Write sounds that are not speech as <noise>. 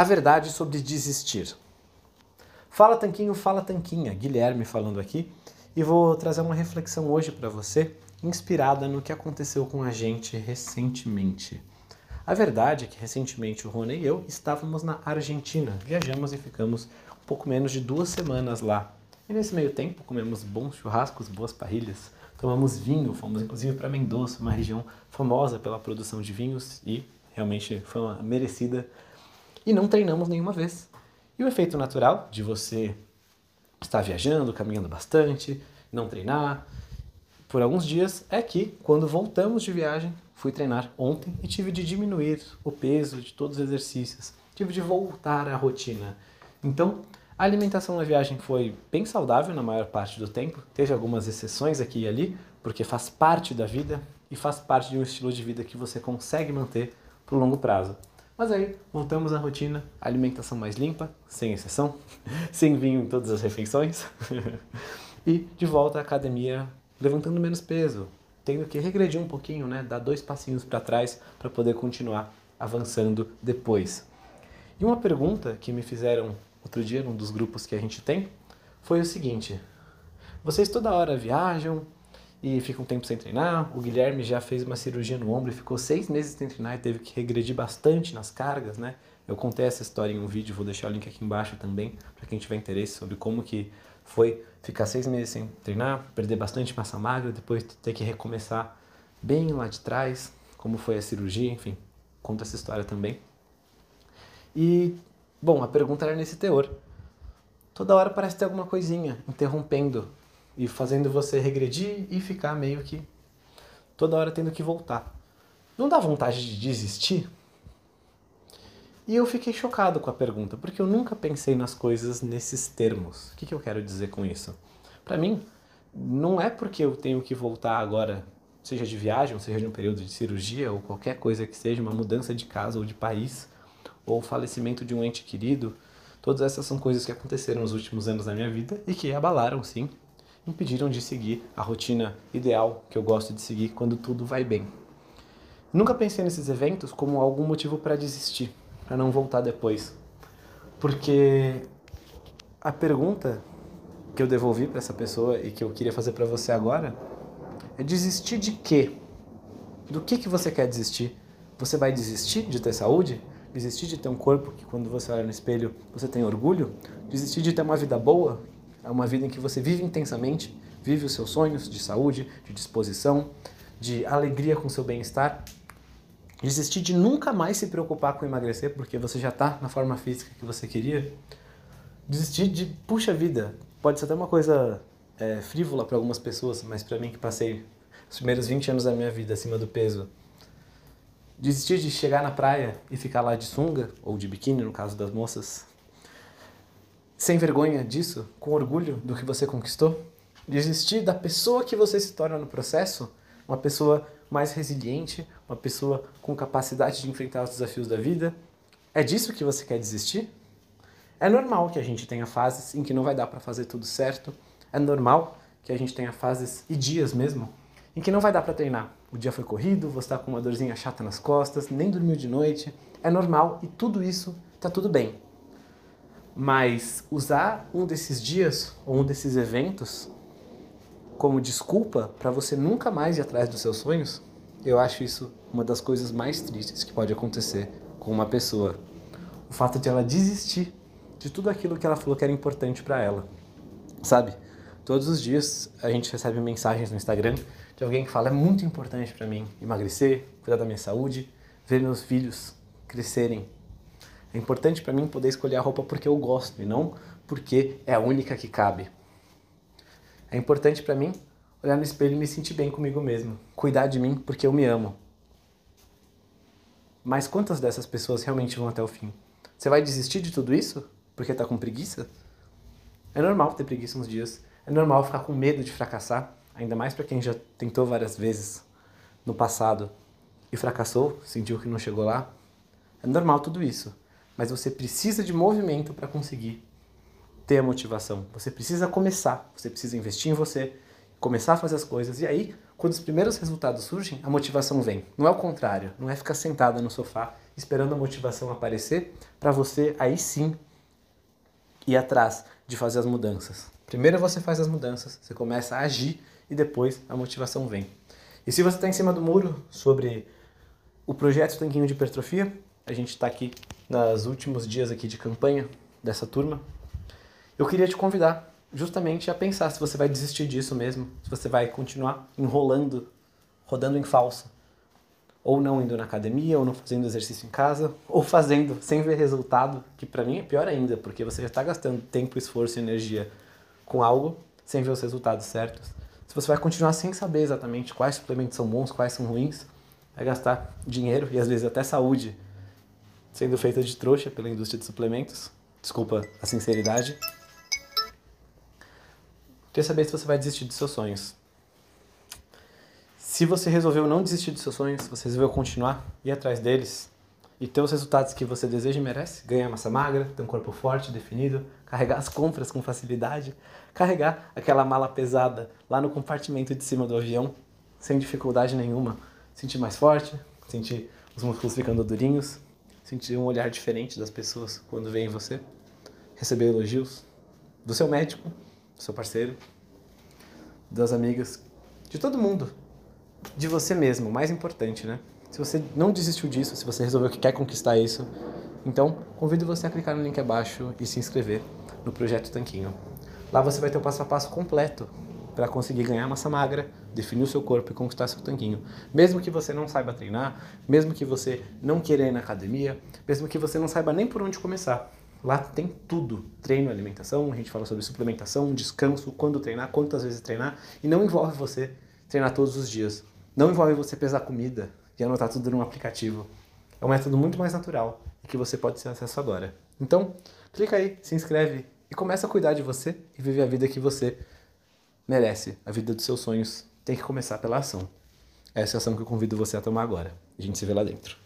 A verdade sobre desistir. Fala Tanquinho, fala Tanquinha, Guilherme falando aqui, e vou trazer uma reflexão hoje para você, inspirada no que aconteceu com a gente recentemente. A verdade é que recentemente o Rony e eu estávamos na Argentina, viajamos e ficamos um pouco menos de duas semanas lá. E nesse meio tempo comemos bons churrascos, boas parrilhas, tomamos vinho, fomos inclusive para Mendoza, uma região famosa pela produção de vinhos e realmente foi uma merecida. E não treinamos nenhuma vez. E o efeito natural de você estar viajando, caminhando bastante, não treinar por alguns dias é que quando voltamos de viagem, fui treinar ontem e tive de diminuir o peso de todos os exercícios, tive de voltar à rotina. Então, a alimentação na viagem foi bem saudável na maior parte do tempo, teve algumas exceções aqui e ali, porque faz parte da vida e faz parte de um estilo de vida que você consegue manter por longo prazo. Mas aí voltamos à rotina, alimentação mais limpa, sem exceção, <laughs> sem vinho em todas as refeições, <laughs> e de volta à academia levantando menos peso, tendo que regredir um pouquinho, né, dar dois passinhos para trás para poder continuar avançando depois. E uma pergunta que me fizeram outro dia num dos grupos que a gente tem, foi o seguinte: vocês toda hora viajam e ficam um tempo sem treinar. O Guilherme já fez uma cirurgia no ombro e ficou seis meses sem treinar e teve que regredir bastante nas cargas, né? Eu contei essa história em um vídeo, vou deixar o link aqui embaixo também, para quem tiver interesse sobre como que foi ficar seis meses sem treinar, perder bastante massa magra, depois ter que recomeçar bem lá de trás, como foi a cirurgia, enfim, conta essa história também. E Bom, a pergunta era nesse teor. Toda hora parece ter alguma coisinha interrompendo e fazendo você regredir e ficar meio que toda hora tendo que voltar. Não dá vontade de desistir? E eu fiquei chocado com a pergunta, porque eu nunca pensei nas coisas nesses termos. O que, que eu quero dizer com isso? Para mim, não é porque eu tenho que voltar agora, seja de viagem, seja de um período de cirurgia, ou qualquer coisa que seja, uma mudança de casa ou de país, ou o falecimento de um ente querido, todas essas são coisas que aconteceram nos últimos anos da minha vida e que abalaram, sim, impediram de seguir a rotina ideal que eu gosto de seguir quando tudo vai bem. Nunca pensei nesses eventos como algum motivo para desistir, para não voltar depois. Porque a pergunta que eu devolvi para essa pessoa e que eu queria fazer para você agora é desistir de quê? Do que que você quer desistir? Você vai desistir de ter saúde? desistir de ter um corpo que quando você olha no espelho você tem orgulho, desistir de ter uma vida boa, é uma vida em que você vive intensamente, vive os seus sonhos de saúde, de disposição, de alegria com seu bem-estar, desistir de nunca mais se preocupar com emagrecer porque você já está na forma física que você queria, desistir de, puxa vida, pode ser até uma coisa é, frívola para algumas pessoas, mas para mim que passei os primeiros 20 anos da minha vida acima do peso, Desistir de chegar na praia e ficar lá de sunga, ou de biquíni, no caso das moças, sem vergonha disso, com orgulho do que você conquistou. Desistir da pessoa que você se torna no processo, uma pessoa mais resiliente, uma pessoa com capacidade de enfrentar os desafios da vida. É disso que você quer desistir? É normal que a gente tenha fases em que não vai dar para fazer tudo certo. É normal que a gente tenha fases e dias mesmo em que não vai dar para treinar. O dia foi corrido, você está com uma dorzinha chata nas costas, nem dormiu de noite, é normal e tudo isso está tudo bem. Mas usar um desses dias ou um desses eventos como desculpa para você nunca mais ir atrás dos seus sonhos, eu acho isso uma das coisas mais tristes que pode acontecer com uma pessoa. O fato de ela desistir de tudo aquilo que ela falou que era importante para ela. Sabe? Todos os dias a gente recebe mensagens no Instagram de alguém que fala: é muito importante para mim emagrecer, cuidar da minha saúde, ver meus filhos crescerem. É importante para mim poder escolher a roupa porque eu gosto e não porque é a única que cabe. É importante para mim olhar no espelho e me sentir bem comigo mesmo, cuidar de mim porque eu me amo. Mas quantas dessas pessoas realmente vão até o fim? Você vai desistir de tudo isso porque está com preguiça? É normal ter preguiça uns dias. É normal ficar com medo de fracassar ainda mais para quem já tentou várias vezes no passado e fracassou, sentiu que não chegou lá. É normal tudo isso, mas você precisa de movimento para conseguir ter a motivação. Você precisa começar, você precisa investir em você, começar a fazer as coisas e aí, quando os primeiros resultados surgem, a motivação vem. Não é o contrário, não é ficar sentada no sofá esperando a motivação aparecer para você aí sim ir atrás de fazer as mudanças. Primeiro você faz as mudanças, você começa a agir e depois a motivação vem. E se você está em cima do muro sobre o projeto Tanquinho de Hipertrofia, a gente está aqui nos últimos dias aqui de campanha dessa turma. Eu queria te convidar justamente a pensar se você vai desistir disso mesmo, se você vai continuar enrolando, rodando em falso, ou não indo na academia, ou não fazendo exercício em casa, ou fazendo sem ver resultado, que para mim é pior ainda, porque você já está gastando tempo, esforço e energia com algo sem ver os resultados certos. Se você vai continuar sem saber exatamente quais suplementos são bons, quais são ruins, vai gastar dinheiro e às vezes até saúde sendo feita de trouxa pela indústria de suplementos. Desculpa a sinceridade. Queria saber se você vai desistir dos seus sonhos. Se você resolveu não desistir dos seus sonhos, você resolveu continuar, ir atrás deles e ter os resultados que você deseja e merece, ganhar massa magra, ter um corpo forte, definido, carregar as compras com facilidade, carregar aquela mala pesada lá no compartimento de cima do avião, sem dificuldade nenhuma, sentir mais forte, sentir os músculos ficando durinhos, sentir um olhar diferente das pessoas quando veem você, receber elogios do seu médico, do seu parceiro, das amigas, de todo mundo, de você mesmo, mais importante, né? Se você não desistiu disso, se você resolveu que quer conquistar isso, então convido você a clicar no link abaixo e se inscrever no projeto Tanquinho. Lá você vai ter o passo a passo completo para conseguir ganhar massa magra, definir o seu corpo e conquistar seu tanquinho. Mesmo que você não saiba treinar, mesmo que você não queira ir na academia, mesmo que você não saiba nem por onde começar. Lá tem tudo: treino, alimentação, a gente fala sobre suplementação, descanso, quando treinar, quantas vezes treinar, e não envolve você treinar todos os dias. Não envolve você pesar comida e anotar tudo num aplicativo. É um método muito mais natural e que você pode ter acesso agora. Então, clica aí, se inscreve e começa a cuidar de você e viver a vida que você merece. A vida dos seus sonhos tem que começar pela ação. Essa é a ação que eu convido você a tomar agora. A gente se vê lá dentro.